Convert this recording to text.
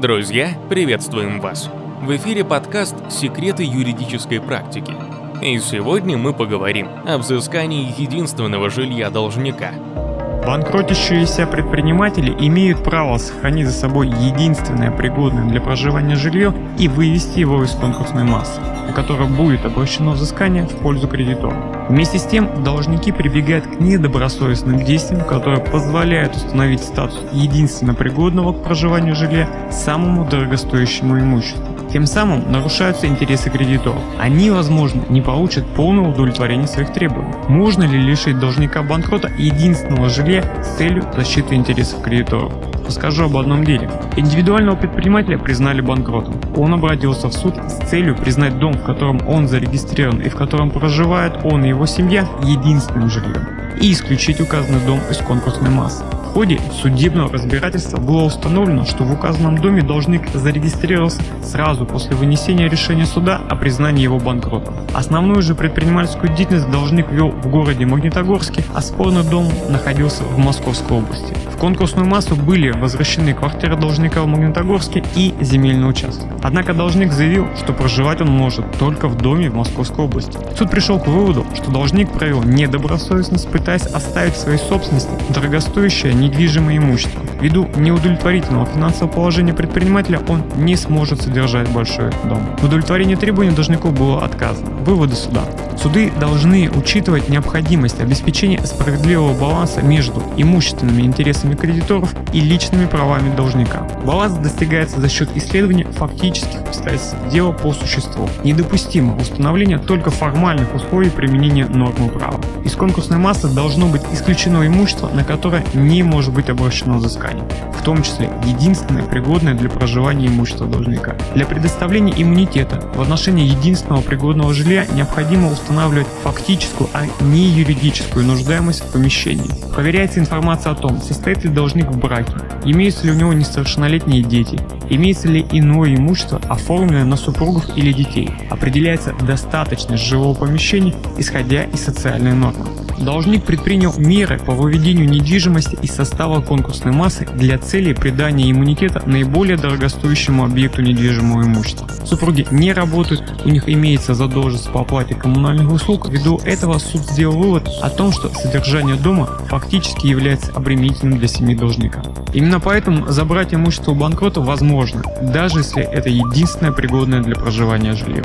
Друзья, приветствуем вас! В эфире подкаст «Секреты юридической практики». И сегодня мы поговорим о взыскании единственного жилья должника. Банкротящиеся предприниматели имеют право сохранить за собой единственное пригодное для проживания жилье и вывести его из конкурсной массы, на которое будет обращено взыскание в пользу кредитора. Вместе с тем, должники прибегают к недобросовестным действиям, которые позволяют установить статус единственно пригодного к проживанию жилья самому дорогостоящему имуществу. Тем самым нарушаются интересы кредиторов. Они, возможно, не получат полного удовлетворения своих требований. Можно ли лишить должника банкрота единственного жилья с целью защиты интересов кредиторов? Расскажу об одном деле. Индивидуального предпринимателя признали банкротом. Он обратился в суд с целью признать дом, в котором он зарегистрирован и в котором проживает он и его семья, единственным жильем, и исключить указанный дом из конкурсной массы. Ходе судебного разбирательства было установлено, что в указанном доме должник зарегистрировался сразу после вынесения решения суда о признании его банкротом. Основную же предпринимательскую деятельность должник вел в городе Магнитогорске, а спорный дом находился в Московской области. В конкурсную массу были возвращены квартира должника в Магнитогорске и земельный участок. Однако должник заявил, что проживать он может только в доме в Московской области. Суд пришел к выводу, что должник провел недобросовестность, пытаясь оставить в своей собственности дорогостоящее недвижимое имущество. Ввиду неудовлетворительного финансового положения предпринимателя он не сможет содержать большой дом. В удовлетворении требований должников было отказано. Выводы суда. Суды должны учитывать необходимость обеспечения справедливого баланса между имущественными интересами кредиторов и личными правами должника. Баланс достигается за счет исследования фактических обстоятельств дела по существу. Недопустимо установление только формальных условий применения нормы права. Из конкурсной массы должно быть исключено имущество, на которое не может быть обращено взыскание, в том числе единственное пригодное для проживания имущества должника. Для предоставления иммунитета в отношении единственного пригодного жилья необходимо установить устанавливать фактическую, а не юридическую нуждаемость в помещении. Проверяется информация о том, состоит ли должник в браке, имеются ли у него несовершеннолетние дети, имеется ли иное имущество, оформленное на супругов или детей. Определяется достаточность жилого помещения, исходя из социальной нормы. Должник предпринял меры по выведению недвижимости из состава конкурсной массы для целей придания иммунитета наиболее дорогостоящему объекту недвижимого имущества. Супруги не работают, у них имеется задолженность по оплате коммунальных услуг. Ввиду этого суд сделал вывод о том, что содержание дома фактически является обременительным для семьи должника. Именно поэтому забрать имущество у банкрота возможно, даже если это единственное пригодное для проживания жилье.